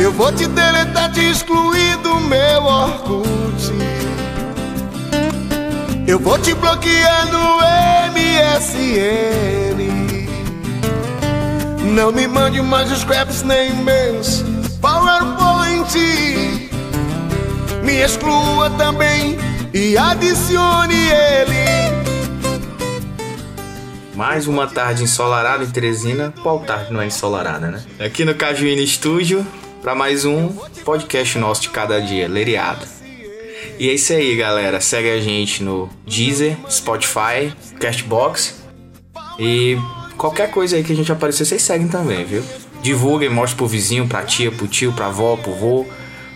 Eu vou te deletar, te excluir do meu Orkut. Eu vou te bloquear no MSN. Não me mande mais scraps nem meus PowerPoint. Me exclua também e adicione ele. Mais uma tarde ensolarada em Teresina. Qual tarde não é ensolarada, né? Aqui no Cajuína Estúdio, para mais um podcast nosso de cada dia, Leriado. E é isso aí, galera. Segue a gente no Deezer, Spotify, Castbox. E qualquer coisa aí que a gente aparecer, vocês seguem também, viu? Divulguem, mostrem pro vizinho, pra tia, pro tio, pra avó, pro vô,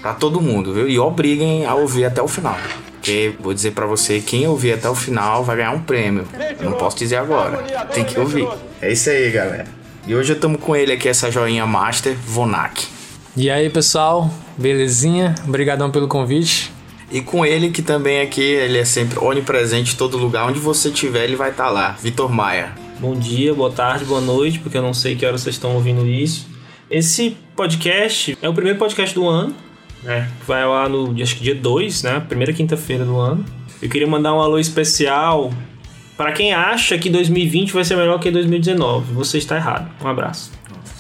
pra todo mundo, viu? E obriguem a ouvir até o final. Porque vou dizer para você, quem ouvir até o final vai ganhar um prêmio. Eu não posso dizer agora. Tem que ouvir. É isso aí, galera. E hoje eu tamo com ele aqui, essa joinha master, Vonak. E aí, pessoal? Belezinha? Obrigadão pelo convite. E com ele que também aqui, ele é sempre onipresente em todo lugar. Onde você estiver, ele vai estar tá lá. Vitor Maia. Bom dia, boa tarde, boa noite, porque eu não sei que hora vocês estão ouvindo isso. Esse podcast é o primeiro podcast do ano, né? Vai lá no acho que dia 2, né? Primeira quinta-feira do ano. Eu queria mandar um alô especial para quem acha que 2020 vai ser melhor que 2019. Você está errado. Um abraço.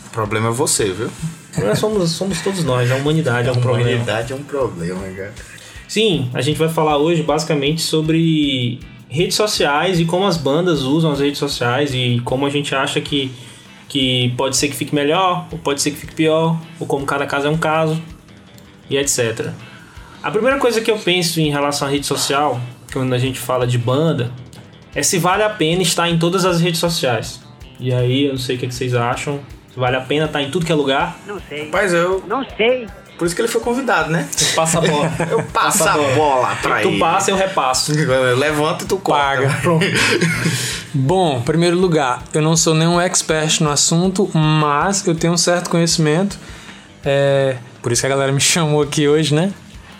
O problema é você, viu? Somos, somos todos nós, a humanidade é um problema. A humanidade é um problema, cara. Sim, a gente vai falar hoje basicamente sobre redes sociais e como as bandas usam as redes sociais e como a gente acha que, que pode ser que fique melhor, ou pode ser que fique pior, ou como cada caso é um caso, e etc. A primeira coisa que eu penso em relação à rede social, quando a gente fala de banda, é se vale a pena estar em todas as redes sociais. E aí, eu não sei o que vocês acham. Vale a pena estar em tudo que é lugar. Não sei. Rapaz, eu. Não sei. Por isso que ele foi convidado, né? Passa a bola. Eu passo a bola pra tu ele. passa, eu repasso. Eu levanto e tu Paga. Pronto. Bom, em primeiro lugar, eu não sou nenhum expert no assunto, mas eu tenho um certo conhecimento. É, por isso que a galera me chamou aqui hoje, né?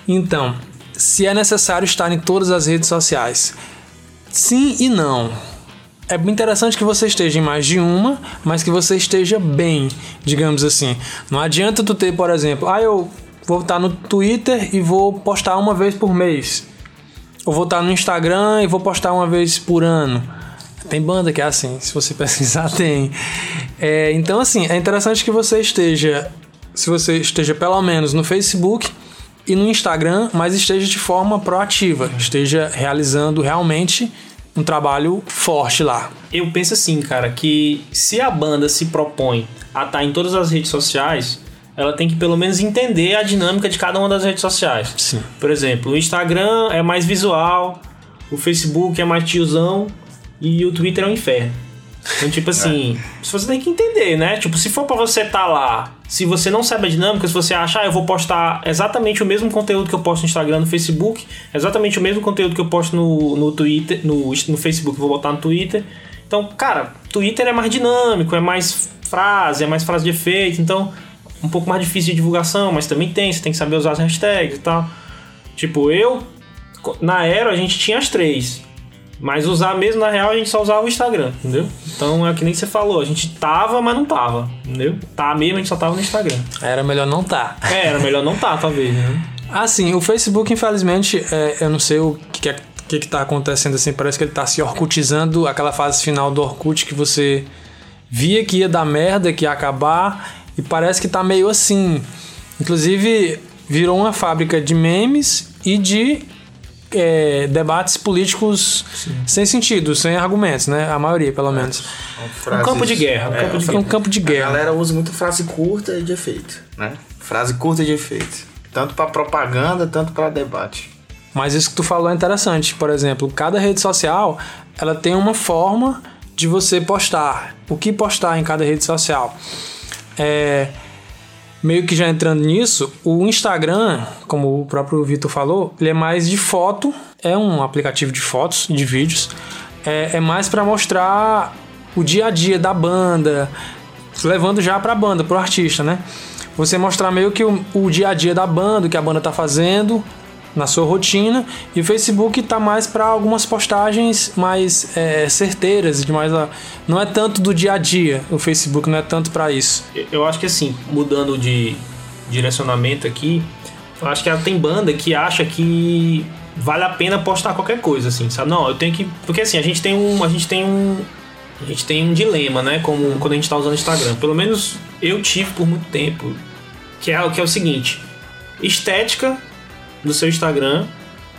Então, se é necessário estar em todas as redes sociais, sim e não. É interessante que você esteja em mais de uma, mas que você esteja bem, digamos assim. Não adianta tu ter, por exemplo, ah, eu vou estar no Twitter e vou postar uma vez por mês. Ou vou estar no Instagram e vou postar uma vez por ano. Tem banda que é assim, se você pesquisar, tem. É, então, assim, é interessante que você esteja, se você esteja pelo menos no Facebook e no Instagram, mas esteja de forma proativa, esteja realizando realmente um trabalho forte lá. Eu penso assim, cara, que se a banda se propõe a estar em todas as redes sociais, ela tem que pelo menos entender a dinâmica de cada uma das redes sociais. Sim. Por exemplo, o Instagram é mais visual, o Facebook é mais tiozão e o Twitter é um inferno. Então, tipo assim, você tem que entender, né? Tipo, se for pra você estar lá, se você não sabe a dinâmica, se você achar, ah, eu vou postar exatamente o mesmo conteúdo que eu posto no Instagram, no Facebook, exatamente o mesmo conteúdo que eu posto no, no Twitter, no, no Facebook, vou botar no Twitter. Então, cara, Twitter é mais dinâmico, é mais frase, é mais frase de efeito, então um pouco mais difícil de divulgação, mas também tem, você tem que saber usar as hashtags e tal. Tipo, eu, na Aero a gente tinha as três. Mas usar mesmo, na real, a gente só usava o Instagram, entendeu? Então é que nem você falou, a gente tava, mas não tava, entendeu? Tá mesmo, a gente só tava no Instagram. Era melhor não tá. É, era melhor não tá, talvez, né? Assim, o Facebook, infelizmente, é, eu não sei o que, é, que, que tá acontecendo assim, parece que ele tá se orcutizando aquela fase final do Orkut que você via que ia dar merda, que ia acabar, e parece que tá meio assim. Inclusive, virou uma fábrica de memes e de é, debates políticos sem sentido, sem argumentos, né? A maioria, pelo menos. Um campo de guerra. Um É, campo de É um campo de A guerra. galera usa muito frase curta e de efeito, né? Frase curta e de efeito. Tanto pra propaganda, tanto pra debate. Mas isso que tu falou é interessante. Por exemplo, cada rede social ela tem uma forma de você postar. O que postar em cada rede social? É, meio que já entrando nisso, o Instagram, como o próprio Vitor falou, ele é mais de foto, é um aplicativo de fotos, de vídeos, é, é mais para mostrar o dia a dia da banda, levando já para a banda, pro artista, né? Você mostrar meio que o, o dia a dia da banda, o que a banda tá fazendo na sua rotina, e o Facebook tá mais para algumas postagens mais é, certeiras, de mais a- não é tanto do dia a dia. O Facebook não é tanto para isso. Eu acho que assim, mudando de, direcionamento aqui. Eu acho que tem banda que acha que vale a pena postar qualquer coisa, assim, sabe? Não, eu tenho que. Porque assim, a gente tem um. A gente tem um. A gente tem um dilema, né? Como quando a gente tá usando o Instagram. Pelo menos eu tive por muito tempo. Que é, que é o seguinte: estética do seu Instagram,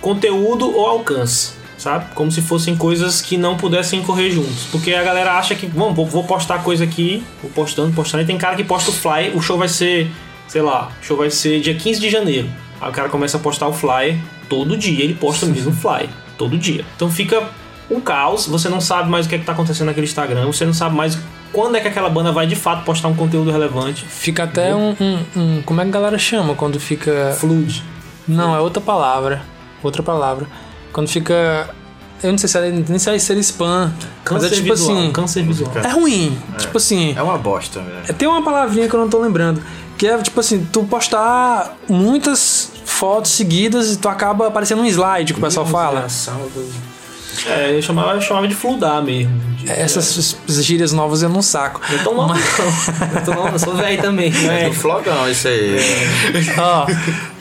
conteúdo ou alcance. Sabe? Como se fossem coisas que não pudessem correr juntos. Porque a galera acha que, vamos, vou, postar coisa aqui, vou postando, postando. E tem cara que posta o fly, o show vai ser, sei lá, o show vai ser dia 15 de janeiro. Aí o cara começa a postar o fly todo dia, ele posta o mesmo fly, todo dia. Então fica um caos, você não sabe mais o que, é que tá acontecendo naquele Instagram, você não sabe mais quando é que aquela banda vai de fato postar um conteúdo relevante. Fica até um, um- um- Como é que a galera chama quando fica. Fluid. Não, é outra palavra. Outra palavra. Quando fica. Eu não sei se é, nem sei se é spam. Câncer mas é tipo visual, assim. câncer visual. É ruim. Tipo assim. É uma bosta, velho. É, Tem uma palavrinha que eu não tô lembrando. Que é tipo assim, tu postar muitas fotos seguidas e tu acaba aparecendo um slide que o pessoal fala. É, eu chamava, eu chamava de fludar mesmo. De- Essas gírias novas eu não saco. Eu tô novo, não. Eu tô novo, eu sou velho também. Não É é? do flogão isso aí. Ó,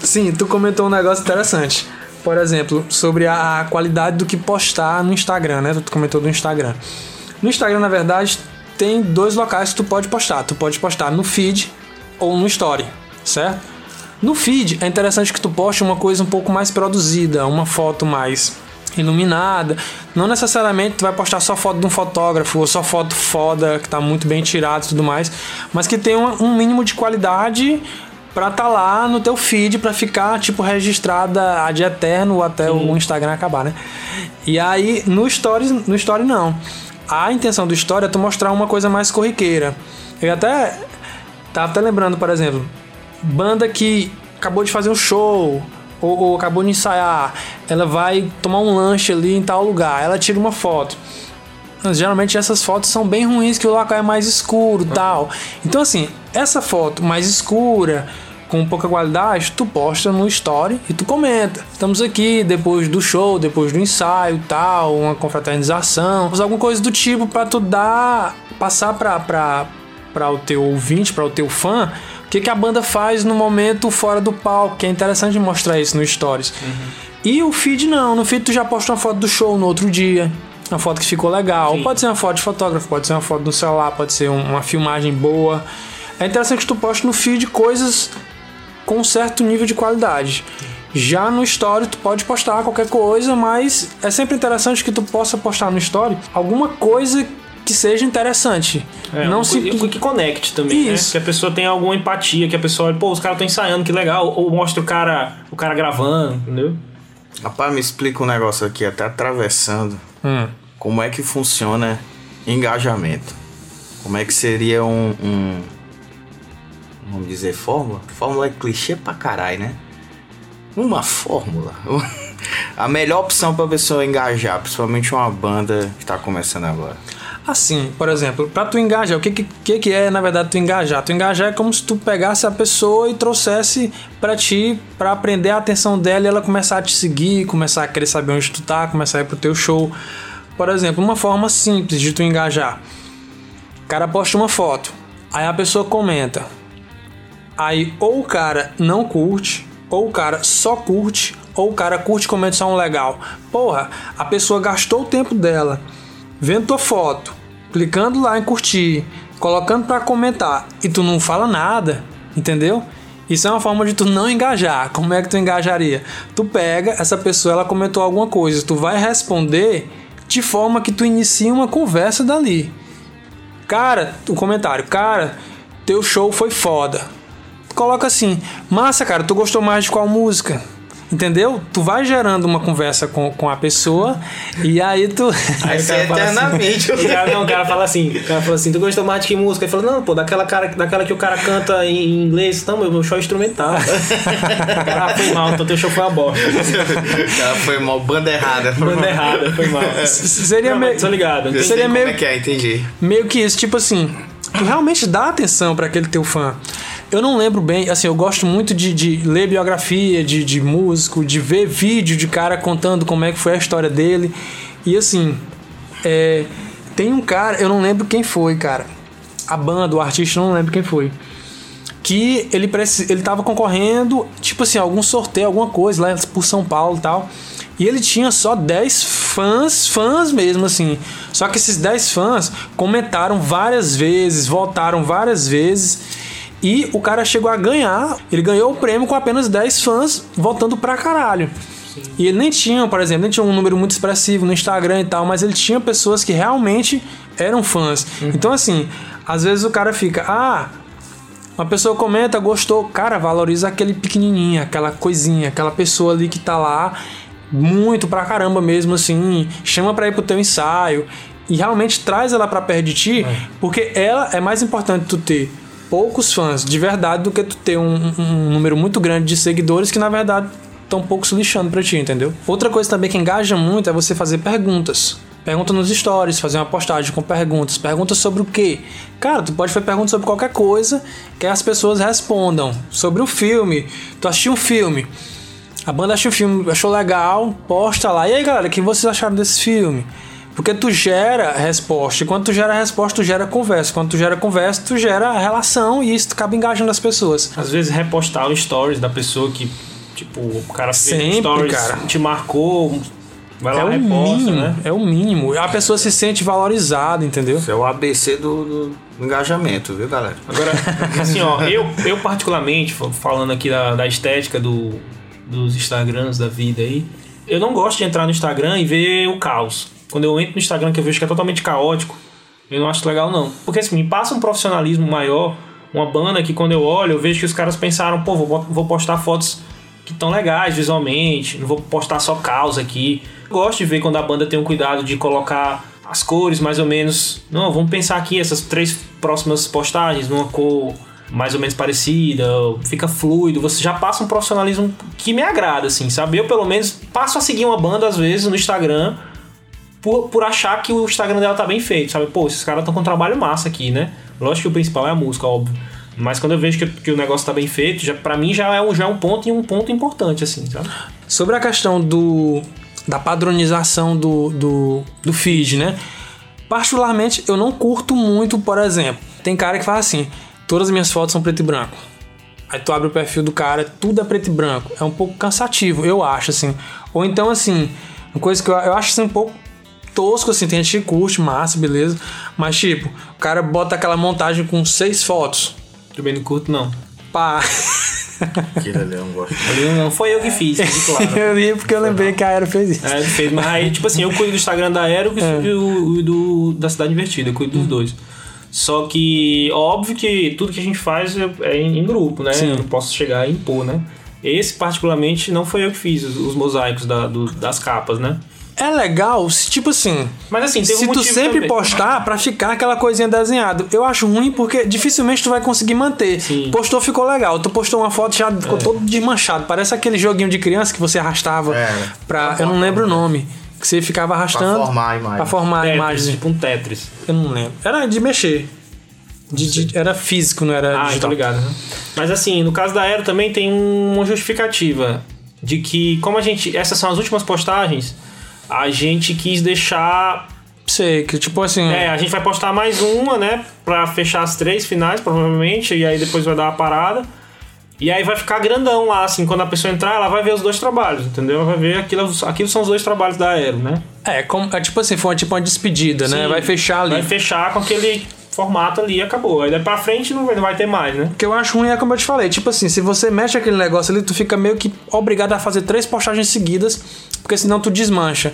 sim, tu comentou um negócio interessante. Por exemplo, sobre a qualidade do que postar no Instagram, né? Tu comentou do Instagram. No Instagram, na verdade, tem dois locais que tu pode postar. Tu pode postar no feed ou no story, certo? No feed é interessante que tu poste uma coisa um pouco mais produzida, uma foto mais iluminada. Não necessariamente tu vai postar só foto de um fotógrafo ou só foto foda que tá muito bem tirada e tudo mais, mas que tem um, um mínimo de qualidade pra tá lá no teu feed pra ficar tipo registrada ad eterno até o Instagram acabar, né? E aí no stories, no story não. A intenção do story é tu mostrar uma coisa mais corriqueira. Eu até tava até lembrando, por exemplo, banda que acabou de fazer um show ou, ou acabou de ensaiar, ela vai tomar um lanche ali em tal lugar, ela tira uma foto. Geralmente essas fotos são bem ruins, que o local é mais escuro tal. Então, assim, essa foto mais escura, com pouca qualidade, tu posta no story e tu comenta. Estamos aqui depois do show, depois do ensaio tal, uma confraternização, alguma coisa do tipo para tu dar, passar pra, pra o teu ouvinte, para o teu fã, o que, que a banda faz no momento fora do palco, que é interessante mostrar isso no stories. E o feed não, no feed tu já posta uma foto do show no outro dia. Uma foto que ficou legal. Sim. Pode ser uma foto de fotógrafo, pode ser uma foto do celular, pode ser um- uma filmagem boa. É interessante que tu poste no feed coisas com um certo nível de qualidade. Já no story tu pode postar qualquer coisa, mas é sempre interessante que tu possa postar no story alguma coisa que seja interessante. É, não um se que, que conecte também, Isso. né? Que a pessoa tenha alguma empatia, que a pessoa olhe, pô, os caras estão ensaiando, que legal. Ou mostra o cara, o cara gravando, entendeu? Rapaz, me explica um negócio aqui, até atravessando. Hum. Como é que funciona engajamento? Como é que seria um, um- Vamos dizer, fórmula? Fórmula é clichê pra caralho, né? Uma fórmula. A melhor opção pra pessoa engajar, principalmente uma banda que tá começando agora. Assim, por exemplo, pra tu engajar, o que, que, que é na verdade tu engajar? Tu engajar é como se tu pegasse a pessoa e trouxesse pra ti, pra aprender a atenção dela e ela começar a te seguir, começar a querer saber onde tu tá, começar a ir pro teu show. Por exemplo, uma forma simples de tu engajar. O cara posta uma foto, aí a pessoa comenta. Aí ou o cara não curte, ou o cara só curte, ou o cara curte e comenta só um legal. Porra, a pessoa gastou o tempo dela vendo tua foto, clicando lá em curtir, colocando pra comentar e tu não fala nada, entendeu? Isso é uma forma de tu não engajar. Como é que tu engajaria? Tu pega essa pessoa, ela comentou alguma coisa, tu vai responder de forma que tu inicia uma conversa dali. Cara, o comentário, cara, teu show foi foda. Coloca assim, massa, cara, tu gostou mais de qual música? Entendeu? Tu vai gerando uma conversa com, com a pessoa e aí tu. Aí cara fala eternamente. Assim, o cara, não, o cara fala assim, o cara fala assim, tu gostou mais de que música? Ele falou, não, pô, daquela, cara, daquela que o cara canta em inglês, não, meu, meu show é instrumental. ah, foi mal, então teu show foi uma bosta. Cara, foi mal, banda errada. Banda errada, foi mal. Seria Não, meio, tô ligado. Eu sei Seria como meio- é que é, entendi. meio que isso, tipo assim, tu realmente dá atenção pra aquele teu fã. Eu não lembro bem, assim, eu gosto muito de, de ler biografia de, de músico, de ver vídeo de cara contando como é que foi a história dele. E assim, é, tem um cara, eu não lembro quem foi, cara. A banda, o artista, não lembro quem foi. que ele, ele tava concorrendo, tipo assim, algum sorteio, alguma coisa lá por São Paulo e tal. E ele tinha só 10 fãs, fãs mesmo, assim. Só que esses 10 fãs comentaram várias vezes, votaram várias vezes. E o cara chegou a ganhar. Ele ganhou o prêmio com apenas 10 fãs votando pra caralho. E ele nem tinha, por exemplo, nem tinha um número muito expressivo no Instagram e tal, mas ele tinha pessoas que realmente eram fãs. Então, assim, às vezes o cara fica, ah, uma pessoa comenta, gostou, cara, valoriza aquele pequenininho, aquela coisinha, aquela pessoa ali que tá lá muito pra caramba mesmo, assim, chama pra ir pro teu ensaio e realmente traz ela pra perto de ti, porque ela é mais importante tu ter poucos fãs de verdade do que tu ter um, um número muito grande de seguidores que na verdade estão pouco se lixando pra ti, entendeu? Outra coisa também que engaja muito é você fazer perguntas. Pergunta nos stories, fazer uma postagem com perguntas. Perguntas sobre o quê? Cara, tu pode fazer perguntas sobre qualquer coisa que as pessoas respondam. Sobre o filme. Tu assistiu um filme. A banda achou o filme, achou legal, posta lá. E aí, galera, o que vocês acharam desse filme? Porque tu gera resposta. E quando tu gera resposta, tu gera conversa. Quando tu gera conversa, tu gera relação e isso acaba engajando as pessoas. Às vezes repostar os stories da pessoa que, tipo, o cara fez Sempre, stories, cara. te marcou, vai lá É o reposta, mínimo, né? é o mínimo. A pessoa se sente valorizada, entendeu? Isso é o ABC do, do- engajamento, viu, galera? Agora, assim, ó, eu, eu particularmente, fa- falando aqui da, da estética do, dos Instagrams da vida aí, eu não gosto de entrar no Instagram e ver o caos. Quando eu entro no Instagram que eu vejo que é totalmente caótico, eu não acho legal não. Porque assim, me passa um profissionalismo maior, uma banda que quando eu olho, eu vejo que os caras pensaram, pô, vou, vou postar fotos que estão legais visualmente, não vou postar só caos aqui. Eu gosto de ver quando a banda tem um cuidado de colocar as cores mais ou menos. Não, vamos pensar aqui essas três próximas postagens numa cor mais ou menos parecida, fica fluido, você já passa um profissionalismo que me agrada, assim, sabe? Eu, pelo menos, passo a seguir uma banda, às vezes, no Instagram, por, por achar que o Instagram dela tá bem feito, sabe? Pô, esses caras estão com um trabalho massa aqui, né? Lógico que o principal é a música, óbvio. Mas quando eu vejo que, que o negócio tá bem feito, já, pra mim já é, um, já é um ponto e um ponto importante, assim, sabe? Sobre a questão do da padronização do, do, do feed, né? Particularmente, eu não curto muito, por exemplo. Tem cara que fala assim: todas as minhas fotos são preto e branco. Aí tu abre o perfil do cara, tudo é preto e branco. É um pouco cansativo, eu acho, assim. Ou então, assim, uma coisa que eu, eu acho assim, um pouco tosco, assim, tem gente que curte, massa, beleza. Mas, tipo, o cara bota aquela montagem com seis fotos. Também não curto, não. Pá. Aquilo ali eu não gosto. Eu- Não foi eu que fiz, claro. eu ri porque eu lembrei que a Aero fez isso. É, ele fez, mas aí, tipo assim, eu cuido do Instagram da Aero e o- o do, da Cidade Invertida, eu cuido dos dois. Só que, óbvio que tudo que a gente faz é, é em, em grupo, né? Sim. Eu não posso chegar e impor, né? Esse, particularmente, não foi eu que fiz os, os mosaicos da- do- das capas, né? É legal, se, tipo assim, Mas assim, tem um se tu sempre também. postar pra ficar aquela coisinha desenhada. Eu acho ruim porque dificilmente tu vai conseguir manter. Sim. Postou, ficou legal. Tu postou uma foto já ficou todo desmanchado. Parece aquele joguinho de criança que você arrastava É. pra. Eu não lembro o nome. Que você ficava arrastando. formar a imagem. Pra formar a Tetris, imagem. tipo um Tetris. Eu não lembro. Era de mexer. De- de- era físico, não era Ah, tô digital. ligado. né? Mas assim, no caso da Aero também tem uma justificativa de que, como a gente. Essas são as últimas postagens, a gente quis deixar Sei, que tipo assim. É, a gente vai postar mais uma, né? Pra fechar as três finais, provavelmente. E aí depois vai dar uma parada. E aí vai ficar grandão lá, assim. Quando a pessoa entrar, ela vai ver os dois trabalhos, entendeu? Ela vai ver aquilo. Aquilo são os dois trabalhos da Aero, né? É, como, é tipo assim, foi uma, tipo uma despedida, né? Sim. Vai fechar ali. Vai fechar com aquele formato ali e acabou. Aí daí pra frente não vai, não vai ter mais, né? O que eu acho ruim é como eu te falei, tipo assim, se você mexe aquele negócio ali, tu fica meio que obrigado a fazer três postagens seguidas, porque senão tu desmancha.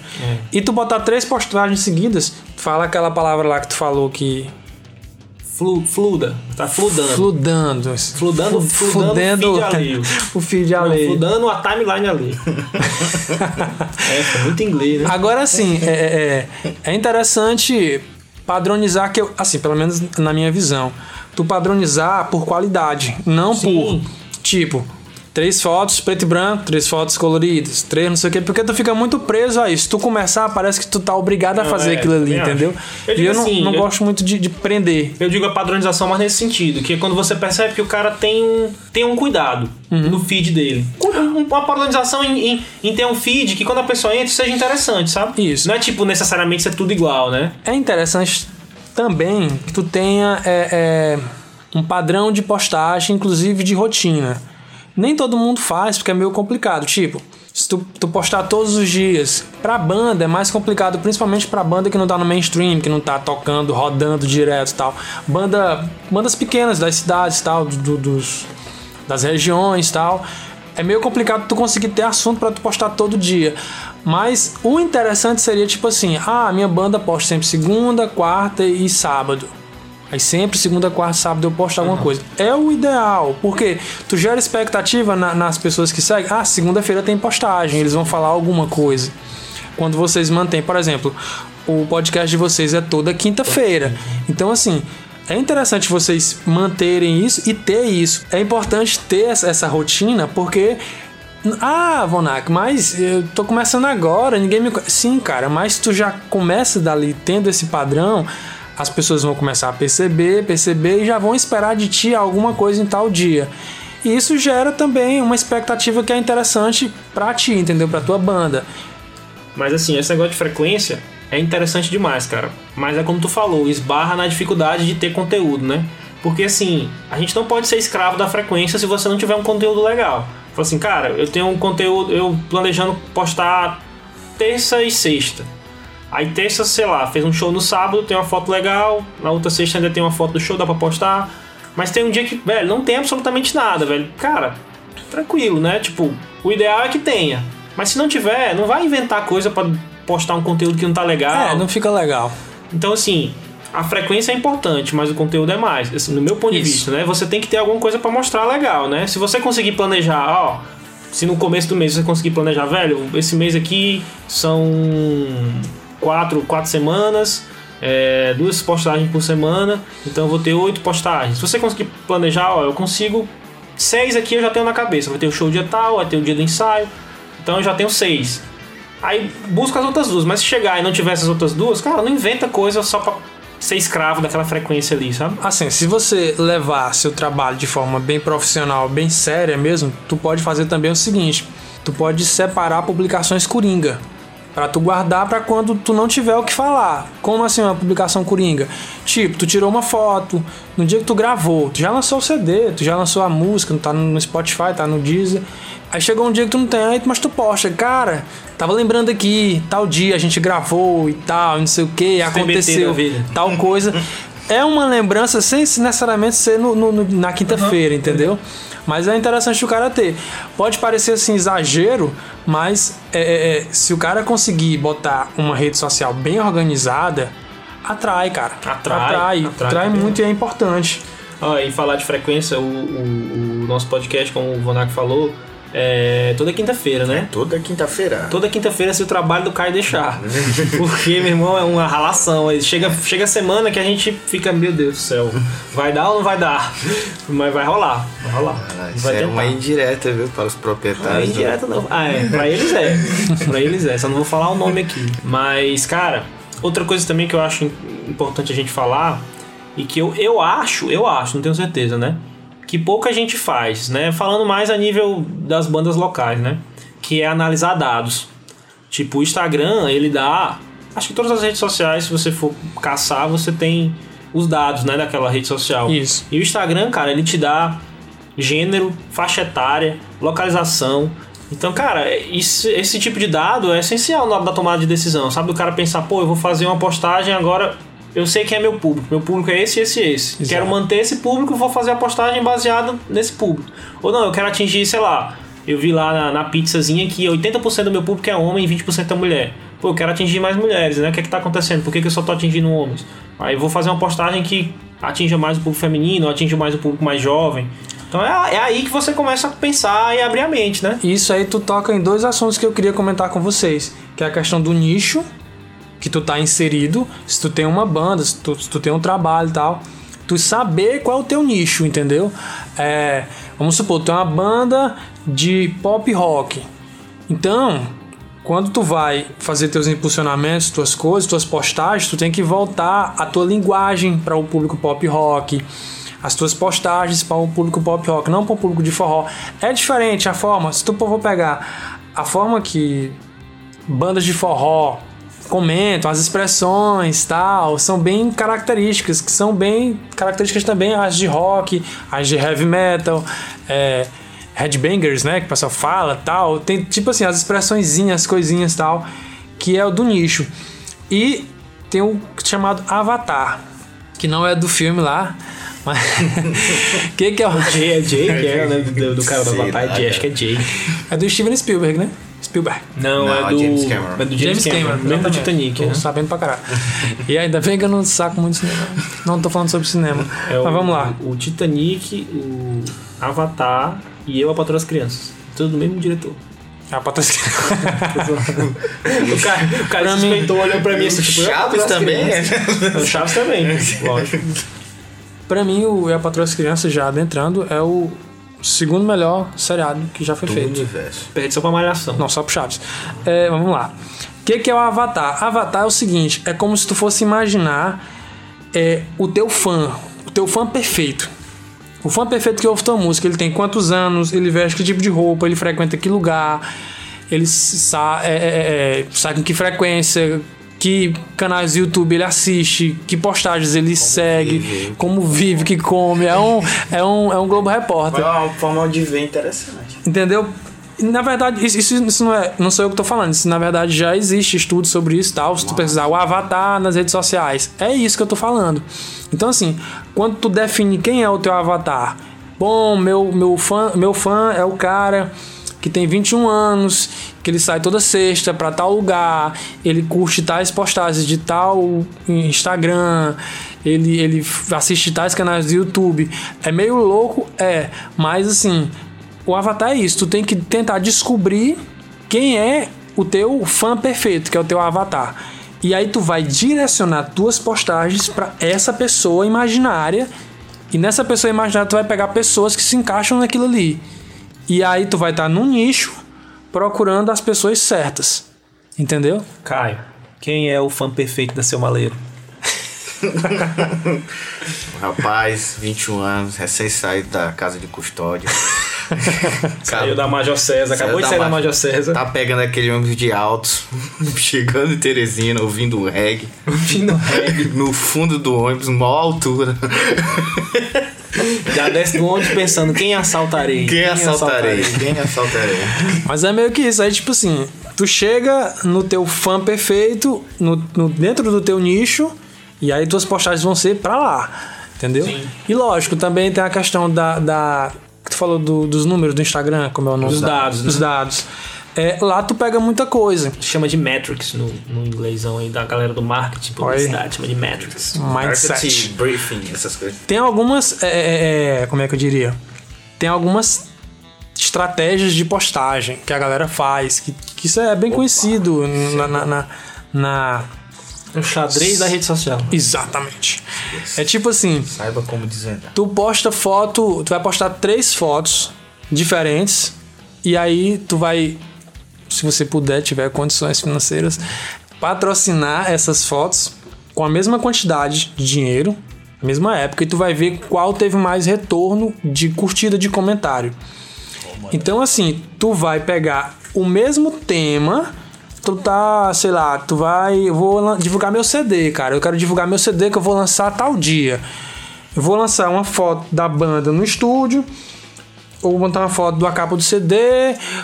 E tu botar três postagens seguidas, fala aquela palavra lá que tu falou que. Flu, fluda. Tá fludando. Fludando. Fludando, fludando o feed alheio. o feed Não, alheio. fludando a timeline ali. é, foi muito inglês, né? Agora, assim, é, é, é interessante padronizar que eu, assim, pelo menos na minha visão, tu padronizar por qualidade, não Sim. por tipo três fotos preto e branco, três fotos coloridas, três não sei o quê, porque tu fica muito preso a isso. Se tu começar, parece que tu tá obrigado a Não, fazer é, aquilo ali, entendeu? Eu e eu não, assim, não eu- gosto muito de, de prender. Eu digo a padronização, mas nesse sentido, que é quando você percebe que o cara tem um, tem um cuidado Uhum. no feed dele. Um- Uma padronização em, em, em ter um feed que quando a pessoa entra seja interessante, sabe? Isso. Não é tipo necessariamente ser tudo igual, né? É interessante também que tu tenha é, é, um padrão de postagem, inclusive de rotina. Nem todo mundo faz porque é meio complicado. Tipo, se tu, tu postar todos os dias, pra banda é mais complicado, principalmente pra banda que não tá no mainstream, que não tá tocando, rodando direto e tal. Banda, bandas pequenas das cidades tal, do, dos, das regiões tal. É meio complicado tu conseguir ter assunto para tu postar todo dia. Mas o interessante seria tipo assim: ah, minha banda posta sempre segunda, quarta e sábado. Aí sempre segunda, quarta, sábado eu posto alguma coisa. É o ideal, porque tu gera expectativa na- nas pessoas que seguem. Ah, segunda-feira tem postagem, eles vão falar alguma coisa. Quando vocês mantêm, por exemplo, o podcast de vocês é toda quinta-feira. Então, assim, é interessante vocês manterem isso e ter isso. É importante ter essa, rotina, porque. Ah, Vonac, mas eu tô começando agora, ninguém me. co-" Sim, cara, mas tu já começa dali tendo esse padrão, as pessoas vão começar a perceber, perceber e já vão esperar de ti alguma coisa em tal dia. E isso gera também uma expectativa que é interessante pra ti, entendeu? Pra tua banda. Mas assim, esse negócio de frequência é interessante demais, cara. Mas é como tu falou, esbarra na dificuldade de ter conteúdo, né? Porque assim, a gente não pode ser escravo da frequência se você não tiver um conteúdo legal. Fala assim, cara, eu tenho um conteúdo, eu planejando postar terça e sexta. Aí terça, sei lá, fez um show no sábado, tem uma foto legal, na outra sexta ainda tem uma foto do show, dá pra postar. Mas tem um dia que, velho, não tem absolutamente nada, velho. Cara, tranquilo, né? Tipo, o ideal é que tenha. Mas se não tiver, não vai inventar coisa pra postar um conteúdo que não tá legal. É, não fica legal. Então, assim, a frequência é importante, mas o conteúdo é mais. Assim, no meu ponto de Isso. vista, né? Você tem que ter alguma coisa pra mostrar legal, né? Se você conseguir planejar, ó. Se no começo do mês você conseguir planejar, velho, esse mês aqui são quatro, quatro semanas, é, duas postagens por semana, então eu vou ter oito postagens. Se você conseguir planejar, ó, eu consigo. Seis aqui eu já tenho na cabeça. Vai ter o show dia tal, vai ter o dia do ensaio. Então eu já tenho seis. Aí busca as outras duas, mas se chegar e não tiver essas outras duas, cara, não inventa coisa só pra ser escravo daquela frequência ali, sabe? Assim, se você levar seu trabalho de forma bem profissional, bem séria mesmo, tu pode fazer também o seguinte: tu pode separar publicações coringa. Pra tu guardar pra quando tu não tiver o que falar. Como assim uma publicação coringa? Tipo, tu tirou uma foto, no dia que tu gravou, tu já lançou o CD, tu já lançou a música, tá no Spotify, tá no Deezer. Aí chegou um dia que tu não tem, aí, mas tu posta, cara, tava lembrando aqui, tal dia a gente gravou e tal, não sei o que, aconteceu tal coisa. É uma lembrança sem necessariamente ser no, no- no- na quinta-feira, entendeu? Mas é interessante o cara ter. Pode parecer assim exagero, mas é, é, é, se o cara conseguir botar uma rede social bem organizada, atrai, cara. Atrai, Atrai, atrai atrai muito e é importante. Ó, e falar de frequência, o, o- o nosso podcast, como o Vonac falou, é toda quinta-feira, né? Toda quinta-feira. Toda quinta-feira se o trabalho do Caio deixar. Porque, meu irmão, é uma ralação. Chega, chega a semana que a gente fica, meu Deus do céu, vai dar ou não vai dar? Mas vai rolar, vai rolar. Ah, isso vai é tentar. uma indireta, viu, para os Não é proprietários. indireta não. Ah, é. Pra eles é. pra eles é. Só não vou falar o nome aqui. Mas, cara, outra coisa também que eu acho importante a gente falar e que eu, eu acho, eu acho, não tenho certeza, né? Que pouca gente faz, né? Falando mais a nível das bandas locais, né? Que é analisar dados. Tipo, o Instagram, ele dá. Acho que todas as redes sociais, se você for caçar, você tem os dados, né, daquela rede social. Isso. E o Instagram, cara, ele te dá gênero, faixa etária, localização. Então, cara, isso- esse tipo de dado é essencial na hora da tomada de decisão, sabe? O cara pensar, pô, eu vou fazer uma postagem agora, eu sei quem é meu público, meu público é esse, esse e esse. Exato. Quero manter esse público, vou fazer a postagem baseada nesse público. Ou não, eu quero atingir, sei lá, eu vi lá na, na pizzazinha que 80% do meu público é homem e 20% é mulher. Pô, eu quero atingir mais mulheres, né? O que é que tá acontecendo? Por que, que eu só tô atingindo homens? Aí eu vou fazer uma postagem que atinja mais o público feminino, atinja mais o público mais jovem. Então é, é aí que você começa a pensar e abrir a mente, né? Isso aí tu toca em dois assuntos que eu queria comentar com vocês, que é a questão do nicho que tu tá inserido, se tu tem uma banda, se tu, se tu tem um trabalho e tal, tu saber qual é o teu nicho, entendeu? É, vamos supor, tu tem uma banda de pop rock. Então, quando tu vai fazer teus impulsionamentos, tuas coisas, tuas postagens, tu tem que voltar a tua linguagem para o público pop rock, as tuas postagens para o público pop rock, não para o público de forró. É diferente a forma, se tu for pegar a forma que bandas de forró comentam, as expressões tal, são bem características, que são bem características também as de rock, as de heavy metal, é, headbangers, né, que o pessoal fala tal. Tem tipo assim, as expressõezinhas, coisinhas tal, que é o do nicho. E tem o chamado Avatar, que não é do filme lá, mas. que que é o. Jay é Jay, que é o nome do, do cara do Avatar, é Jay, acho que é Jay. É do Steven Spielberg, né? Spielberg. Não, Não, é é do. James Cameron. É do James, Cameron, mesmo do. Titanic, Tô né? sabendo pra caralho. e ainda bem que eu não saco muito cinema. Não tô falando sobre cinema. É o, Mas vamos lá. O Titanic, o Avatar e eu, a Patroa das Crianças. Tudo do mesmo diretor. Ah, pra trás. O cara, o cara Pra se mim- suspeitou, olhou pra mim assim, tipo, a Chaves também. O Chaves também, lógico. Pra mim, o Eu, a Patroa das Crianças, já adentrando, é o segundo melhor seriado que já foi Do feito. universo. Perde só pra malhação. Não, só pro Chaves. É, vamos lá. O que, que é o Avatar? Avatar é o seguinte: é como se tu fosse imaginar é, o teu fã, o teu fã perfeito. O fã perfeito que ouve tua música, ele tem quantos anos, ele veste que tipo de roupa, ele frequenta que lugar, ele sa é, é, é, sabe com que frequência, que canais do YouTube ele assiste, que postagens ele segue, vive. como vive, que come. É um, é um, é um Globo Repórter. É uma forma de ver interessante. Entendeu? Na verdade, isso, isso, não, é, não sou eu que tô falando. Isso, na verdade, já existe estudo sobre isso tal. Se tu pesquisar o avatar nas redes sociais. É isso que eu tô falando. Então, assim, quando tu define quem é o teu avatar. Bom, meu, meu, fã, meu fã é o cara que tem 21 anos, que ele sai toda sexta pra tal lugar, ele curte tais postagens de tal Instagram, ele, ele assiste tais canais do YouTube. É meio louco, é, mas assim, o Avatar é isso, tu tem que tentar descobrir quem é o teu fã perfeito, que é o teu Avatar. E aí tu vai direcionar tuas postagens para essa pessoa imaginária. E nessa pessoa imaginária tu vai pegar pessoas que se encaixam naquilo ali. E aí tu vai estar num nicho procurando as pessoas certas. Entendeu? Caio, quem é o fã perfeito da Seu Maleiro? O rapaz, 21 anos, recém-saído da casa de custódia. Saiu da Major César, acabou de sair da Major César. Tá pegando aquele ônibus de altos, chegando em Teresina, ouvindo um reggae. Vindo reggae. No fundo do ônibus, maior altura. Já desce do ônibus pensando, quem assaltarei? Quem assaltarei? Quem assaltarei? Mas é meio que isso. Aí, tipo assim, tu chega no teu fã perfeito, no, no- dentro do teu nicho, e aí tuas postagens vão ser pra lá. Entendeu? E lógico, também tem a questão da. da que tu falou do- dos números do Instagram, como é o nome? Dos dados, né? Dos dados. É, lá tu pega muita coisa. Chama de metrics no, no inglêsão aí da galera do marketing, publicidade, chama de metrics. Mindset. Marketing, briefing, essas coisas. Tem algumas. é, é, é, como é que eu diria? Tem algumas estratégias de postagem que a galera faz, que, que isso é bem conhecido na- na- na- na O xadrez da rede social. Exatamente. É tipo assim, Saiba como desvendar. tu posta foto, tu vai postar três fotos diferentes e aí tu vai, se você puder, tiver condições financeiras, patrocinar essas fotos com a mesma quantidade de dinheiro, na mesma época, e tu vai ver qual teve mais retorno de curtida de comentário. Então assim, tu vai pegar o mesmo tema, tu tá, sei lá, tu vai, eu vou divulgar meu CD, cara. Eu quero divulgar meu CD que eu vou lançar tal dia. Eu vou lançar uma foto da banda no estúdio, ou botar uma foto da capa do CD,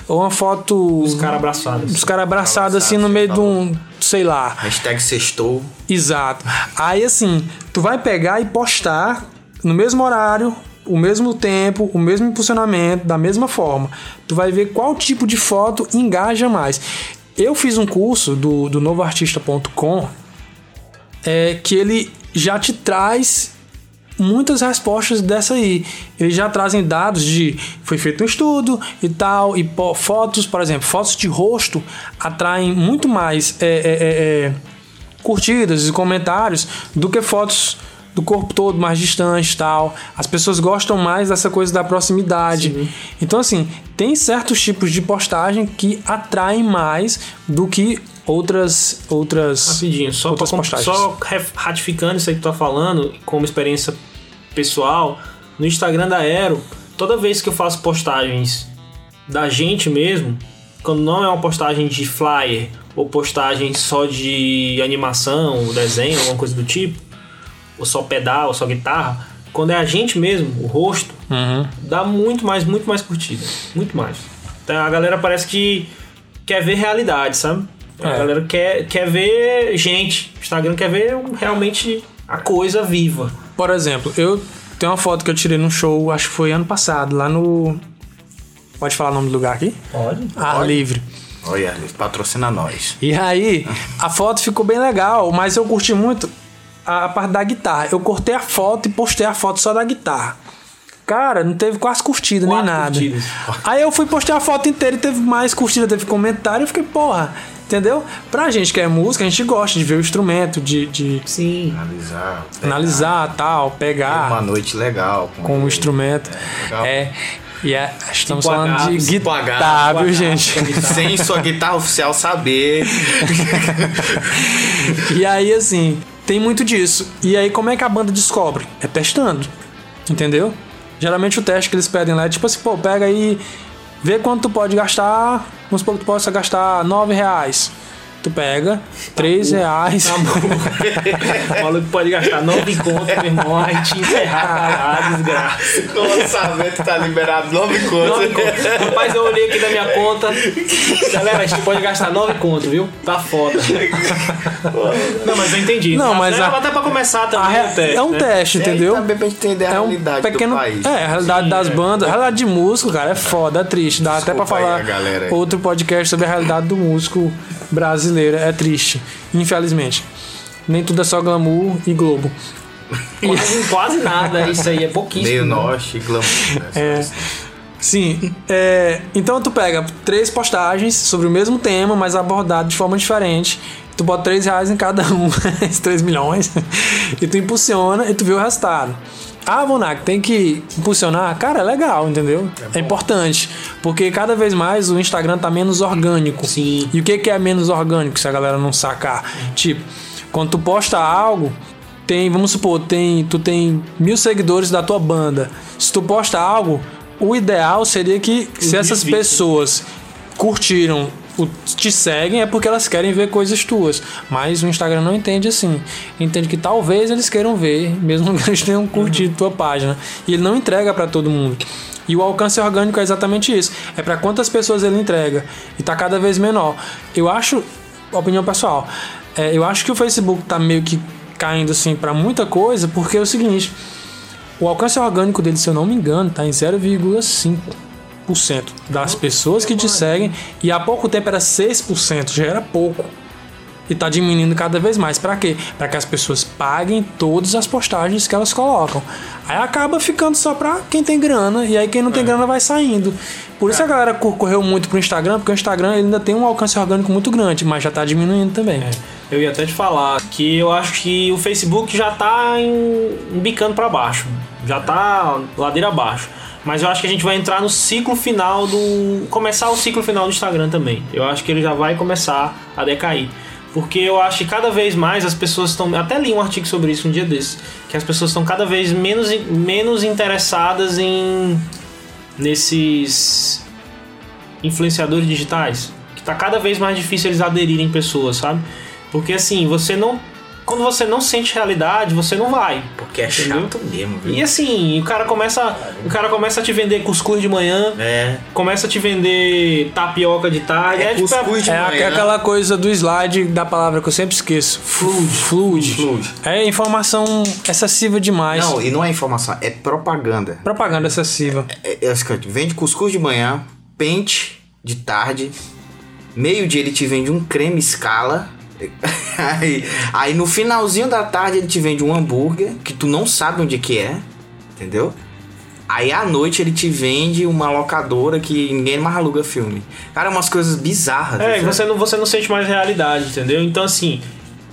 ou uma foto Os caras abraçados. dos caras abraçados assim no meio de um, sei lá, Hashtag sextou. Exato. Aí assim, tu vai pegar e postar no mesmo horário, o mesmo tempo, o mesmo impulsionamento, da mesma forma. Tu vai ver qual tipo de foto engaja mais. Eu fiz um curso do, do novoartista.com é, que ele já te traz muitas respostas dessa aí. Eles já trazem dados de foi feito um estudo e tal, e po- fotos, por exemplo, fotos de rosto atraem muito mais é, é, é, é, curtidas e comentários do que fotos do corpo todo mais distante e tal. As pessoas gostam mais dessa coisa da proximidade. Então, assim, tem certos tipos de postagem que atraem mais do que outras outras Rapidinho, só, pra, outras com- postagens. só ratificando isso aí que tu tá falando, como experiência pessoal, no Instagram da Aero, toda vez que eu faço postagens da gente mesmo, quando não é uma postagem de flyer ou postagem só de animação, desenho, alguma coisa do tipo, ou só pedal, ou só guitarra, quando é a gente mesmo, o rosto, Uhum. dá muito mais, muito mais curtida. Muito mais. Então a galera parece que quer ver realidade, sabe? A É. galera quer, quer ver gente. O Instagram quer ver realmente a coisa viva. Por exemplo, eu tenho uma foto que eu tirei num show, acho que foi ano passado, lá no. Pode falar o nome do lugar aqui? Pode. Ar Pode. Livre. Olha, patrocina nós. E aí, a foto ficou bem legal, mas eu curti muito a, parte da guitarra. Eu cortei a foto e postei a foto só da guitarra. Cara, não teve quase curtida nem Quatro nada. curtidas. Aí eu fui postar a foto inteira e teve mais curtida, teve comentário. Eu fiquei, porra, entendeu? Pra gente que é música, a gente gosta de ver o instrumento, de, de Sim. Analisar. analisar tal, pegar Uma noite legal. com o instrumento. legal. É. E é, estamos Tipo falando de tipo guitarra, Agaves, viu, Agaves, gente? guitarra. Sem sua guitarra oficial saber. E aí, assim, tem muito disso. E aí, como é que a banda descobre? É testando. Entendeu? Geralmente o teste que eles pedem lá é tipo assim, pô, pega aí, vê quanto tu pode gastar. Vamos supor que tu possa gastar 9 reais. Tu pega 3 reais. Tá bom. o maluco pode gastar nove contos, meu irmão, aí te enterrar lá, desgraça. o lançamento tá liberado nove Nove contas. contos. Rapaz, eu olhei aqui da minha conta. Galera, a gente pode gastar nove contos, viu? Tá foda. Não, mas eu entendi. Não, mas até, a- até pra começar também re- o teste, é um né? teste, entendeu? Também pra gente entender a É um realidade pequeno. do país. É, a realidade Sim, das é. bandas. A realidade de músico, cara, é foda, é triste. Dá até pra Desculpa aí falar aí. outro podcast sobre a realidade do músico brasileiro. É triste, infelizmente. Nem tudo é só glamour e globo. Quase, quase nada, isso aí é pouquíssimo. Meio né? norte e glamour. né? É, sim, é, então tu pega três postagens sobre o mesmo tema, mas abordado de forma diferente. Tu bota 3 reais em cada um, 3 milhões, e tu impulsiona e tu vê o resultado. Ah, Vonac, tem que impulsionar? Cara, é legal, entendeu? É, importante. Porque cada vez mais o Instagram tá menos orgânico. Sim. E o que, que é menos orgânico, se a galera não sacar? Tipo, quando tu posta algo, tem, vamos supor, tem, tu tem mil seguidores da tua banda. Se tu posta algo, o ideal seria que se essas pessoas curtiram, o- te seguem, é porque elas querem ver coisas tuas. Mas o Instagram não entende assim. Entende que talvez eles queiram ver, mesmo que eles tenham curtido tua página. E ele não entrega pra todo mundo. E o alcance orgânico é exatamente isso. É pra quantas pessoas ele entrega. E tá cada vez menor. Eu acho, opinião pessoal, é, eu acho que o Facebook tá meio que caindo assim pra muita coisa, porque é o seguinte. O alcance orgânico dele, se eu não me engano, tá em 0,5% das pessoas que te seguem. E há pouco tempo era 6%, já era pouco. E tá diminuindo cada vez mais. Pra quê? Pra que as pessoas paguem todas as postagens que elas colocam. Aí acaba ficando só pra quem tem grana. E aí quem não tem grana vai saindo. Por isso a galera cor- correu muito pro Instagram, porque o Instagram ainda tem um alcance orgânico muito grande, mas já tá diminuindo também. Eu ia até te falar que eu acho que o Facebook já tá em, embicando pra baixo. Já tá ladeira abaixo. Mas eu acho que a gente vai entrar no ciclo final do. começar o ciclo final do Instagram também. Eu acho que ele já vai começar a decair. Porque eu acho que cada vez mais as pessoas estão. Até li um artigo sobre isso um dia desses. Que as pessoas estão cada vez menos, menos interessadas em. nesses influenciadores digitais. Que tá cada vez mais difícil eles aderirem pessoas, sabe? Porque assim, você não. Quando você não sente realidade, você não vai. Porque é Entendeu? chato mesmo, viu? E assim, o cara começa. O cara começa a te vender cuscuz de manhã, É. começa a te vender tapioca de tarde. É tipo, cuscuz de É manhã. aquela coisa do slide da palavra que eu sempre esqueço. Fluide. Fluide. Fluide. É informação excessiva demais. Não, e não é informação, é propaganda. Propaganda excessiva. É, é, assim, vende cuscuz de manhã, pente de tarde, meio-dia ele te vende um creme escala. Aí, aí no finalzinho da tarde ele te vende um hambúrguer que tu não sabe onde que é, entendeu? Aí à noite ele te vende uma locadora que ninguém mais aluga filme. Cara, umas coisas bizarras. É, sabe? você não, você não sente mais realidade, entendeu? Então, assim,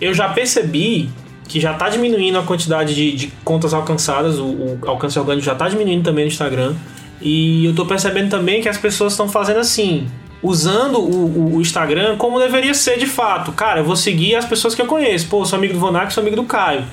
eu já percebi que já tá diminuindo a quantidade de, de contas alcançadas, o, o alcance orgânico já tá diminuindo também no Instagram. E eu tô percebendo também que as pessoas estão fazendo assim, usando o, o- Instagram como deveria ser de fato. Cara, eu vou seguir as pessoas que eu conheço. Pô, sou amigo do Vonac, sou amigo do Caio.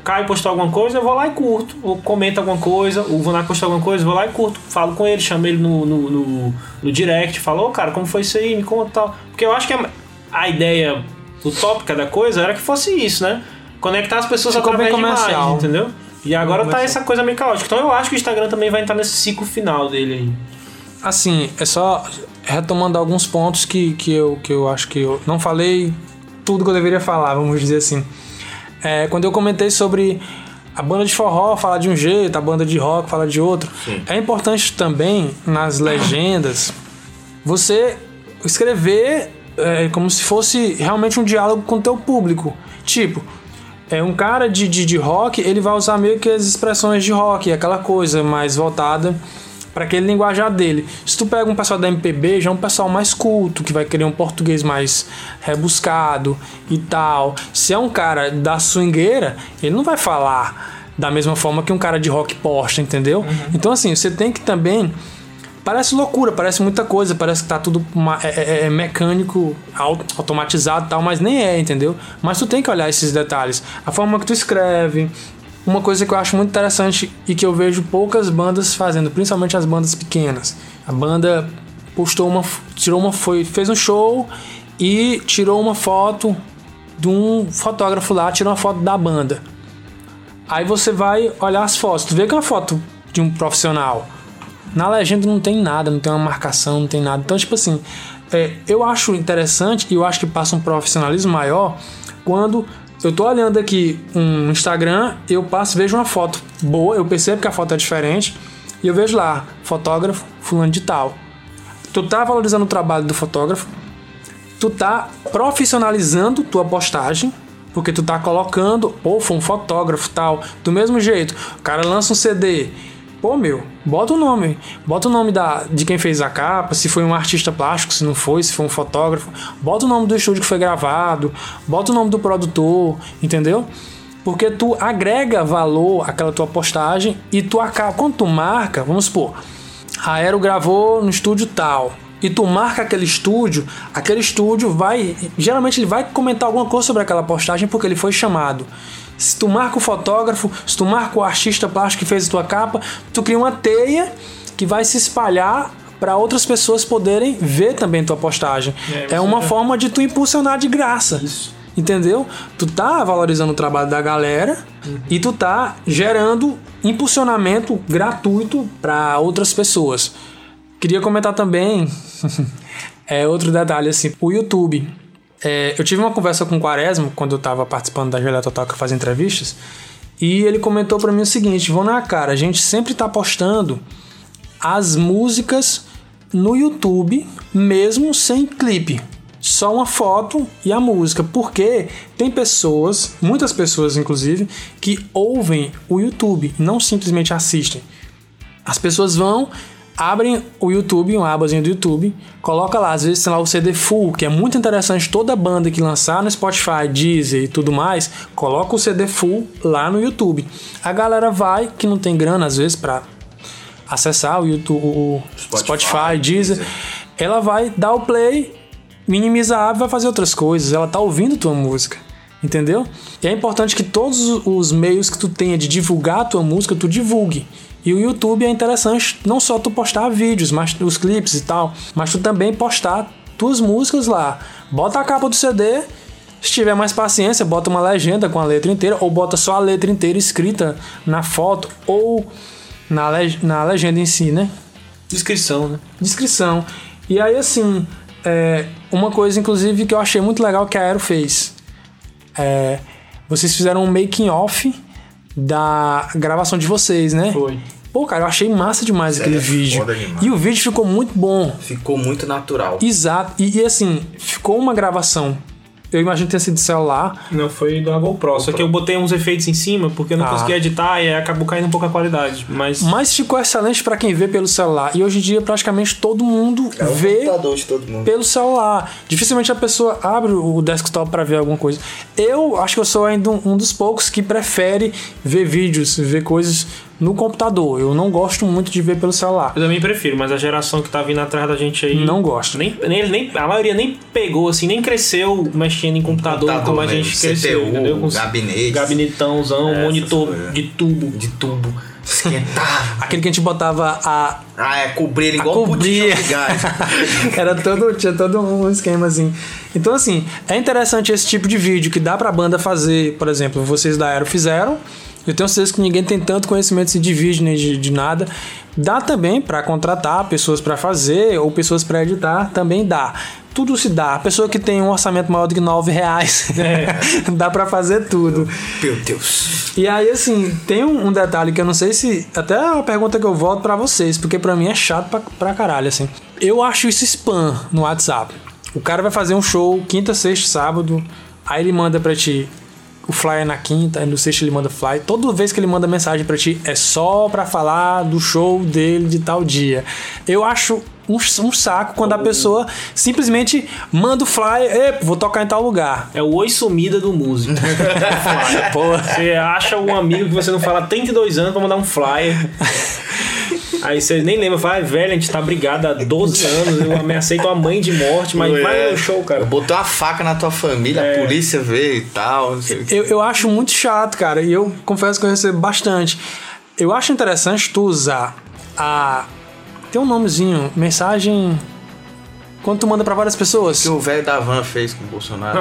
O Caio postou alguma coisa, eu vou lá e curto. Ou comenta alguma coisa, o Vonac postou alguma coisa, eu vou lá e curto. Falo com ele, chamo ele no, no, no, no direct, falo, ô cara, como foi isso aí? Me conta tal. Porque eu acho que a, a ideia utópica da coisa era que fosse isso, né? Conectar as pessoas Ficou através de imagem, entendeu? E agora tá essa coisa meio caótica. Então eu acho que o Instagram também vai entrar nesse ciclo final dele aí. Assim, é só retomando alguns pontos que, que, eu, que eu acho que eu não falei tudo que eu deveria falar, vamos dizer assim. É, quando eu comentei sobre a banda de forró falar de um jeito, a banda de rock falar de outro, é importante também nas legendas você escrever é, como se fosse realmente um diálogo com o teu público. Tipo, é um cara de, de, de rock, ele vai usar meio que as expressões de rock, aquela coisa mais voltada para aquele linguajar dele. Se tu pega um pessoal da MPB, já é um pessoal mais culto, que vai querer um português mais rebuscado e tal. Se é um cara da swingueira, ele não vai falar da mesma forma que um cara de rock posta, entendeu? Então assim, você tem que também Parece loucura, parece muita coisa, parece que tá tudo é, é- é mecânico, au- automatizado e tal, mas nem é, entendeu? Mas tu tem que olhar esses detalhes. A forma que tu escreve. Uma coisa que eu acho muito interessante e que eu vejo poucas bandas fazendo, principalmente as bandas pequenas. A banda postou uma. tirou uma. Foi, fez um show e tirou uma foto de um fotógrafo lá, tirou uma foto da banda. Aí você vai olhar as fotos. Tu vê que é uma foto de um profissional. Na legenda não tem nada, não tem uma marcação, não tem nada. Então, tipo assim, é, eu acho interessante e eu acho que passa um profissionalismo maior quando eu tô olhando aqui um Instagram, eu passo vejo uma foto boa, eu percebo que a foto é diferente e eu vejo lá, fotógrafo fulano de tal. Tu tá valorizando o trabalho do fotógrafo, tu tá profissionalizando tua postagem, porque tu tá colocando, pô, foi um fotógrafo tal. Do mesmo jeito, o cara lança um CD. Pô, meu, bota o nome. Bota o nome da, de quem fez a capa, se foi um artista plástico, se não foi, se foi um fotógrafo. Bota o nome do estúdio que foi gravado. Bota o nome do produtor, entendeu? Porque tu agrega valor àquela tua postagem e tu acaba. Quando tu marca, vamos supor, a Aero gravou no estúdio tal. E tu marca aquele estúdio, aquele estúdio vai. Geralmente ele vai comentar alguma coisa sobre aquela postagem porque ele foi chamado. Se tu marca o fotógrafo, se tu marca o artista plástico que fez a tua capa, tu cria uma teia que vai se espalhar para outras pessoas poderem ver também tua postagem. É, É, uma já- forma de tu impulsionar de graça. Entendeu? Tu tá valorizando o trabalho da galera e tu tá gerando impulsionamento gratuito para outras pessoas. Queria comentar também é outro detalhe assim, o YouTube. É, eu tive uma conversa com o Quaresma quando eu tava participando da Gelé Total que faz entrevistas e ele comentou para mim o seguinte: "Vão na cara, a gente sempre tá postando as músicas no YouTube, mesmo sem clipe. Só uma foto e a música. Porque tem pessoas, muitas pessoas inclusive, que ouvem o YouTube, não simplesmente assistem. As pessoas vão, abrem o YouTube, uma abazinha do YouTube, coloca lá, às vezes tem lá o CD full, que é muito interessante, toda banda que lançar no Spotify, Deezer e tudo mais, coloca o CD full lá no YouTube. A galera vai, que não tem grana às vezes para acessar o YouTube, o Spotify, Spotify, Deezer, Deezer. ela vai dar o play, minimiza a aba e vai fazer outras coisas. Ela tá ouvindo tua música. Entendeu? E é importante que todos os meios que tu tenha de divulgar a tua música, tu divulgue. E o YouTube é interessante não só tu postar vídeos, mas os clipes e tal, mas tu também postar tuas músicas lá. Bota a capa do CD, se tiver mais paciência, bota uma legenda com a letra inteira, ou bota só a letra inteira escrita na foto ou na, na legenda em si, né? Descrição, né? descrição. E aí, assim, é, uma coisa, inclusive, que eu achei muito legal que a Aero fez. É, vocês fizeram um making off da gravação de vocês, né? Foi. Pô, cara, eu achei massa demais aquele é vídeo. E o vídeo ficou muito bom. Ficou muito natural. Exato. E, e, assim, ficou uma gravação. Eu imagino que tenha sido de celular. Não, foi da GoPro. Só que eu botei uns efeitos em cima porque eu não Ah. consegui editar e aí acabou caindo um pouco a qualidade. Mas. Mas ficou excelente pra quem vê pelo celular. E hoje em dia, praticamente todo mundo É o vê computador de todo mundo. pelo celular. Dificilmente a pessoa abre o desktop para ver alguma coisa. Eu acho que eu sou ainda um, um dos poucos que prefere ver vídeos, ver coisas no computador. Eu não gosto muito de ver pelo celular. Eu também prefiro, mas a geração que tá vindo atrás da gente aí. Não gosta. Nem, nem, nem- a maioria nem pegou, assim, nem cresceu mexendo em computador, Computador como a mesmo, gente cresceu, CPU, entendeu? Com gabinete. Gabinetãozão, Essas monitor de tubo. De tubo. Esquentar. Aquele que a gente botava a. ah, é cobrir ele igual cobrir. de gás. Era todo, tinha todo um esquema assim. Então, assim, é interessante esse tipo de vídeo que dá pra banda fazer, por exemplo, vocês da Aero fizeram. Eu tenho certeza que ninguém tem tanto conhecimento assim, de vídeo nem de, de nada. Dá também pra contratar pessoas pra fazer ou pessoas pra editar, também dá. Tudo se dá. A pessoa que tem um orçamento maior do que 9 reais, dá pra fazer tudo. Meu Deus. E aí, assim, tem um, um detalhe que eu não sei se. Até é uma pergunta que eu volto pra vocês, porque pra mim é chato pra, pra caralho, assim. Eu acho isso spam no WhatsApp. O cara vai fazer um show quinta, sexta, sábado, aí ele manda pra ti o flyer na quinta, no sexta ele manda flyer. Toda vez que ele manda mensagem pra ti é só pra falar do show dele de tal dia. Eu acho um, um saco quando a pessoa simplesmente manda o flyer, "Ei, vou tocar em tal lugar. É o oi sumida do músico. Você acha um amigo que você não fala há 32 anos pra mandar um flyer. Aí você nem lembra, fala, "Ah, velho, a gente tá brigado há 12 anos, eu ameacei tua mãe de morte, mas Ué. vai no show, cara. Botou uma faca na tua família, É. a polícia veio e tal. Não sei o quê. Eu, eu acho muito chato, cara, e eu confesso que eu recebo bastante. Eu acho interessante tu usar a. Tem um nomezinho, mensagem. Quando tu manda pra várias pessoas. que o velho da van fez com o Bolsonaro.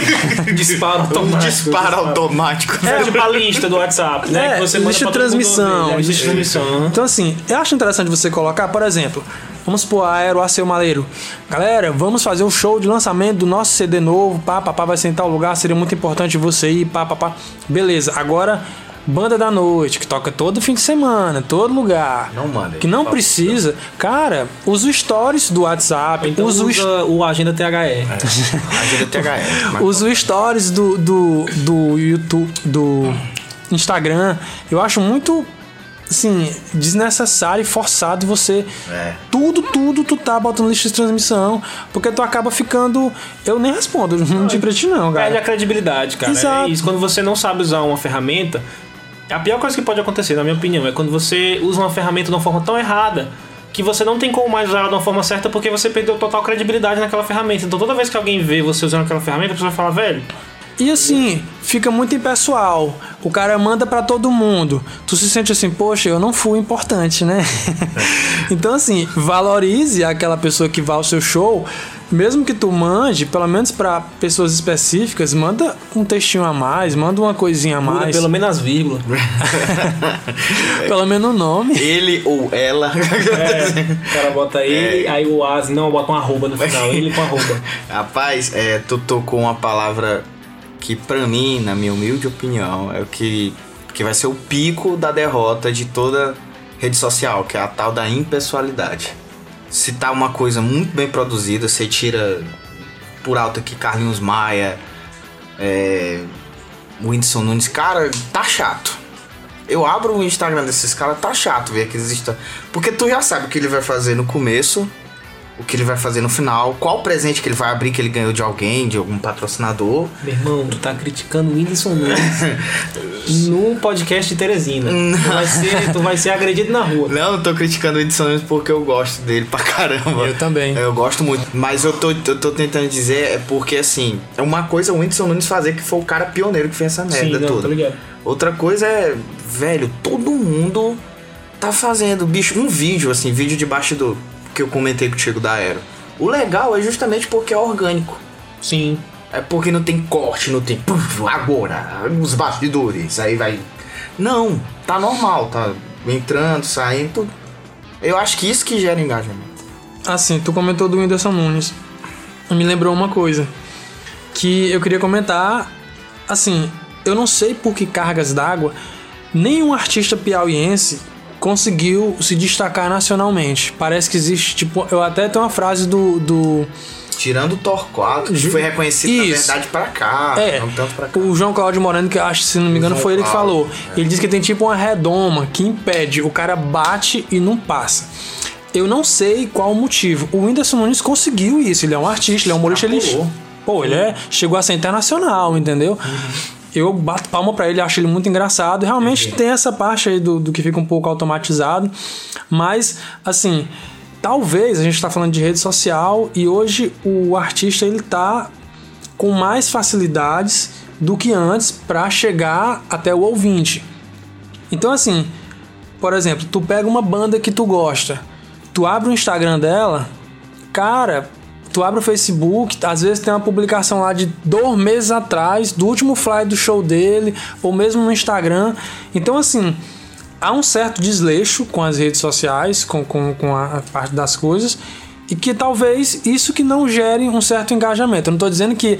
Disparo Um automático. disparo automático. É tipo a lista do WhatsApp, né? É, que você lista manda de transmissão, né? Lista de transmissão. Então, assim, eu acho interessante você colocar, por exemplo, vamos supor a Aero Aceu Maleiro. Galera, vamos fazer um show de lançamento do nosso CD novo, pá, pá, pá, vai ser em tal lugar, seria muito importante você ir, pá, pá, pá. Beleza, agora, Banda da Noite, que toca todo fim de semana, todo lugar. Não manda. Que não Fala. precisa. Cara, usa o stories do WhatsApp, Então usa, usa, o Agenda THE. Agenda THS. mas- Usa o stories do, do, do YouTube, do Instagram. Eu acho muito, assim, desnecessário e forçado você. É. Tudo, tudo tu tá botando lista de transmissão. Porque tu acaba ficando. Eu nem respondo, não digo pra ti, não, Perde a cara. credibilidade, cara. Exato. É isso. Quando você não sabe usar uma ferramenta, a pior coisa que pode acontecer, na minha opinião, é quando você usa uma ferramenta de uma forma tão errada que você não tem como mais usar ela de uma forma certa porque você perdeu total credibilidade naquela ferramenta. Então toda vez que alguém vê você usando aquela ferramenta, você vai falar, velho, E assim, fica muito impessoal. O cara manda pra todo mundo. Tu se sente assim, poxa, eu não fui importante, né? então, assim, valorize aquela pessoa que vai ao seu show. Mesmo que tu mande, pelo menos pra pessoas específicas, manda um textinho a mais, manda uma coisinha a muda mais. pelo menos as vírgulas. Pelo menos o nome. Ele ou ela. É, o cara bota ele, aí o as, não, bota um arroba no final, ele com arroba. Rapaz, é, tu tocou uma palavra que pra mim, na minha humilde opinião, é o que, que vai ser o pico da derrota de toda rede social, que é a tal da impessoalidade. Se tá uma coisa muito bem produzida, você tira por alto aqui Carlinhos Maia, é, Whindersson Nunes, cara, tá chato. Eu abro o Instagram desses caras, tá chato ver que exista. Porque tu já sabe o que ele vai fazer no começo, o que ele vai fazer no final, qual presente que ele vai abrir que ele ganhou de alguém, de algum patrocinador. Meu irmão, tu tá criticando o Whindersson Nunes no podcast de Teresina. Tu vai, ser, tu vai ser agredido na rua. Não, eu tô criticando o Edson Nunes porque eu gosto dele pra caramba. Eu também. Eu gosto muito. Mas eu tô, eu tô tentando dizer é porque, assim, é uma coisa o Whindersson Nunes fazer que foi o cara pioneiro que fez essa merda Sim, não, toda. tô ligado. Outra coisa é, velho, todo mundo tá fazendo, bicho, um vídeo, assim, vídeo de bastidor, que eu comentei contigo da Aero. O legal é justamente porque é orgânico. Sim. É porque não tem corte, não tem. puf, agora, os bastidores, aí vai. Não, tá normal, tá entrando, saindo. Eu acho que isso que gera engajamento. Assim, tu comentou do Whindersson Nunes. Me lembrou uma coisa. Que eu queria comentar. Assim, eu não sei por que cargas d'água nenhum artista piauiense conseguiu se destacar nacionalmente. Parece que existe, tipo, eu até tenho uma frase do. do Tirando o Torquato, que foi reconhecido na Isso. verdade pra cá, é, não tanto pra cá. o João Cláudio Moreno, que eu acho, se não me engano, João foi ele que falou. é. Ele disse que tem tipo uma redoma que impede, o cara bate e não passa. Eu não sei qual o motivo. O Whindersson Nunes conseguiu isso. Ele é um artista, ele é um humorista. Ele, pô, ele é, chegou a ser internacional, entendeu? Eu bato palma pra ele, acho ele muito engraçado. Realmente tem essa parte aí do, do que fica um pouco automatizado. Mas, assim, talvez a gente tá falando de rede social e hoje o artista ele tá com mais facilidades do que antes para chegar até o ouvinte. Então, assim, por exemplo, tu pega uma banda que tu gosta, tu abre o Instagram dela, cara, tu abre o Facebook, às vezes tem uma publicação lá de dois meses atrás, do último flyer do show dele, ou mesmo no Instagram. Então, assim, há um certo desleixo com as redes sociais, com, com, com a parte das coisas, e que talvez isso que não gere um certo engajamento. Eu não estou dizendo que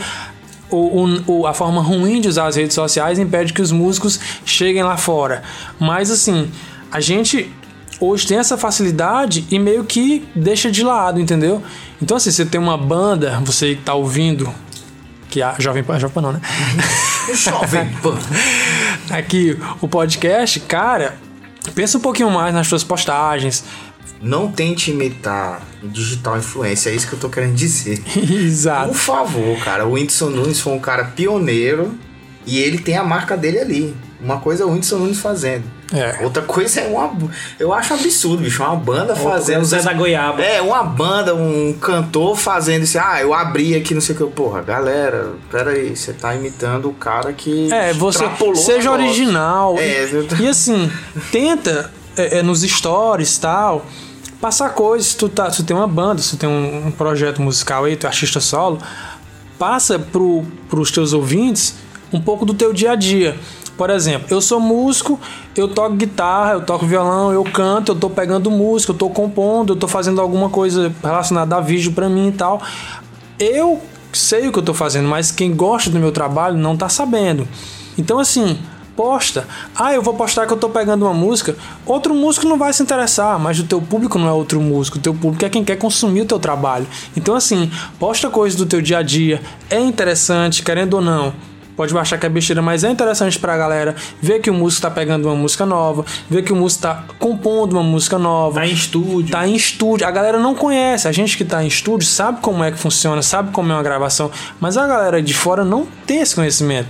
o, o, a forma ruim de usar as redes sociais impede que os músicos cheguem lá fora. Mas assim, a gente hoje tem essa facilidade e meio que deixa de lado, entendeu? Então assim, você tem uma banda, você que tá ouvindo, que a Jovem Pan, Jovem Pan não, né? Jovem Pan. Aqui o podcast, cara, pensa um pouquinho mais nas suas postagens. Não tente imitar digital influência, é isso que eu tô querendo dizer. Exato. Por favor, cara, o Whindersson Nunes foi um cara pioneiro e ele tem a marca dele ali. Uma coisa é o Whindersson Nunes fazendo. É. Outra coisa é uma. Eu acho absurdo, bicho. Uma banda fazendo. O Zé da Goiaba. É, uma banda, um cantor fazendo isso. Ah, eu abri aqui, não sei o que. Porra, galera, peraí, você tá imitando o cara que. É, você seja original. É, e, e assim, tenta é, é, nos stories e tal, passar coisas. Se tu, tá, se tu tem uma banda, se tu tem um, um projeto musical aí, tu é artista solo, passa pro, pros teus ouvintes um pouco do teu dia a dia. Por exemplo, eu sou músico, eu toco guitarra, eu toco violão, eu canto, eu tô pegando música, eu tô compondo, eu tô fazendo alguma coisa relacionada a vídeo pra mim e tal. Eu sei o que eu tô fazendo, mas quem gosta do meu trabalho não tá sabendo. Então assim, posta. Ah, eu vou postar que eu tô pegando uma música. Outro músico não vai se interessar, mas o teu público não é outro músico. O teu público é quem quer consumir o teu trabalho. Então assim, posta coisas do teu dia a dia. É interessante, querendo ou não. Pode achar que é besteira, mas é interessante pra galera ver que o músico tá pegando uma música nova, ver que o músico tá compondo uma música nova Tá em estúdio. tá em estúdio. A galera não conhece. A gente que tá em estúdio sabe como é que funciona, sabe como é uma gravação. Mas a galera de fora não tem esse conhecimento.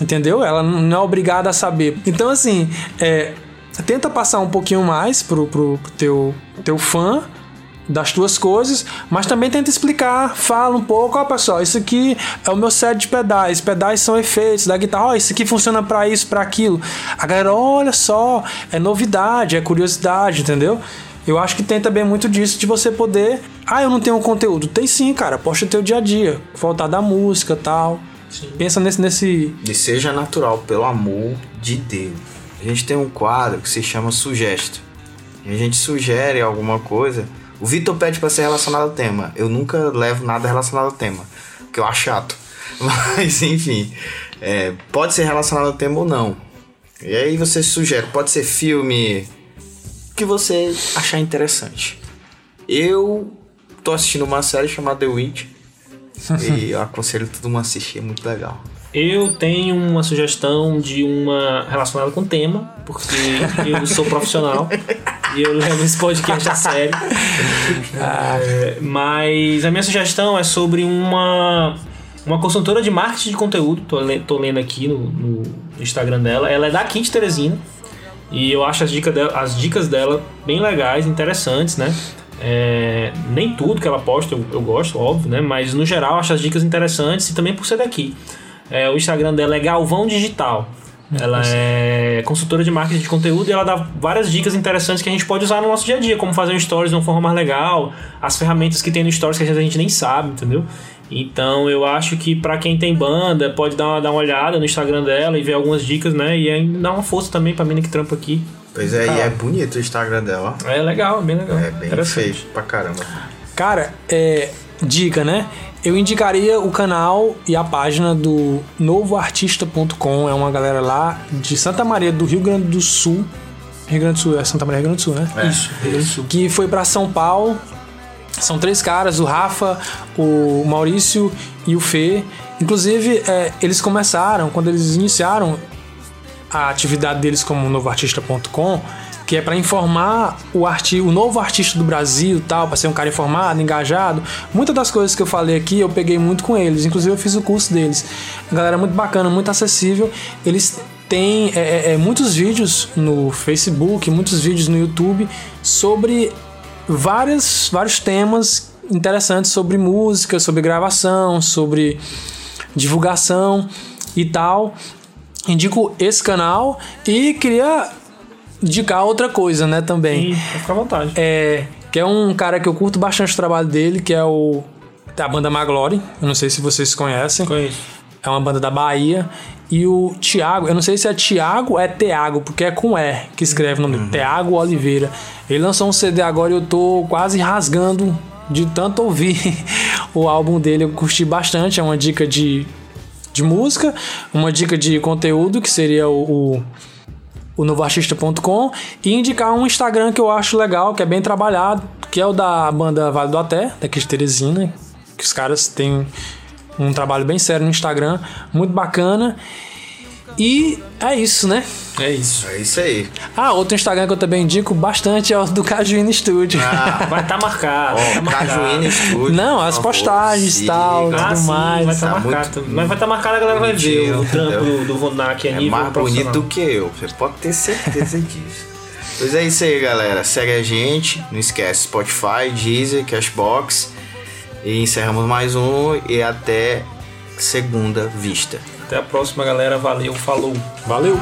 Entendeu? Ela não é obrigada a saber. Então, assim, é, tenta passar um pouquinho mais pro, pro, pro teu, teu fã das tuas coisas, mas também tenta explicar, fala um pouco, ó pessoal, isso aqui é o meu set de pedais, pedais são efeitos da guitarra, ó, isso aqui funciona pra isso, pra aquilo. A galera, olha só, é novidade, é curiosidade, entendeu? Eu acho que tem também muito disso de você poder, ah, eu não tenho conteúdo. Tem sim, cara, posta teu dia a dia, faltar da música, tal. Pensa nesse nesse E seja natural, pelo amor de Deus. A gente tem um quadro que se chama Sugesto. E a gente sugere alguma coisa. O Vitor pede pra ser relacionado ao tema. Eu nunca levo nada relacionado ao tema, porque eu acho chato. Mas enfim, é, pode ser relacionado ao tema ou não. E aí você sugere, pode ser filme, o que você achar interessante. Eu tô assistindo uma série chamada The Witch. e eu aconselho todo mundo a assistir, é muito legal. Eu tenho uma sugestão de uma relacionada com tema, porque eu sou profissional e eu levo esse podcast a sério. É, mas a minha sugestão é sobre uma, uma consultora de marketing de conteúdo. Tô, le- tô lendo aqui no, no Instagram dela. Ela é daqui de Teresina. E eu acho as dicas dela, as dicas dela bem legais, interessantes, né? É, nem tudo que ela posta eu, eu gosto, óbvio, né? Mas no geral acho as dicas interessantes e também por ser daqui. É, o Instagram dela é Galvão Digital. Ela é consultora de marketing de conteúdo e ela dá várias dicas interessantes que a gente pode usar no nosso dia a dia, como fazer um stories de uma forma mais legal, as ferramentas que tem no stories que às vezes a gente nem sabe, entendeu? Então eu acho que pra quem tem banda, pode dar uma, dar uma olhada no Instagram dela e ver algumas dicas, né? E aí dar uma força também pra mina que trampa aqui. Pois é, e é bonito o Instagram dela. É legal, é bem legal. É bem feio pra caramba. Cara, é, dica, né? Eu indicaria o canal e a página do novoartista.com. É uma galera lá de Santa Maria do Rio Grande do Sul. Rio Grande do Sul, é Santa Maria Rio Grande do Sul, né? É. Isso, Sul. Que foi pra São Paulo. São três caras, o Rafa, o Maurício e o Fê. Inclusive, é, eles começaram, quando eles iniciaram a atividade deles como novoartista.com, que é para informar o, arti o novo artista do Brasil, tal, para ser um cara informado, engajado. Muitas das coisas que eu falei aqui eu peguei muito com eles, inclusive eu fiz o curso deles. Galera muito bacana, muito acessível. Eles têm é, é, é, muitos vídeos no Facebook, muitos vídeos no YouTube sobre vários, vários temas interessantes sobre música, sobre gravação, sobre divulgação e tal. Indico esse canal e queria indicar outra coisa, né, também. E fica à vontade. É, que é um cara que eu curto bastante o trabalho dele, que é o da banda Maglore. Eu não sei se vocês conhecem. Conheço. É uma banda da Bahia. E o Thiago, eu não sei se é Thiago ou é Teago, porque é com E que escreve o nome dele. Teago Oliveira. Ele lançou um CD agora e eu tô quase rasgando de tanto ouvir o álbum dele. Eu curti bastante. É uma dica de, de música, uma dica de conteúdo, que seria o, o o novoartista.com e indicar um Instagram que eu acho legal, que é bem trabalhado, que é o da banda Vale do Até, daqui de Teresina, que os caras têm um trabalho bem sério no Instagram, muito bacana. E é isso, né? É isso. É isso aí. Ah, outro Instagram que eu também indico bastante é o do Cajuína Studio. Ah, Vai estar tá marcado. ó, tá marcado. Cajuína Studio. Não, as favor, postagens e tal, Ah, tudo sim, mais. vai estar Tá marcado. muito também. Mas vai estar marcado, a galera vai ver o trampo do, do Vonak É nível mais bonito do que eu, você pode ter certeza disso. Pois é isso aí, galera. Segue a gente, não esquece Spotify, Deezer, Cashbox. E encerramos mais um e até segunda vista. Até a próxima, galera. Valeu, falou. Valeu!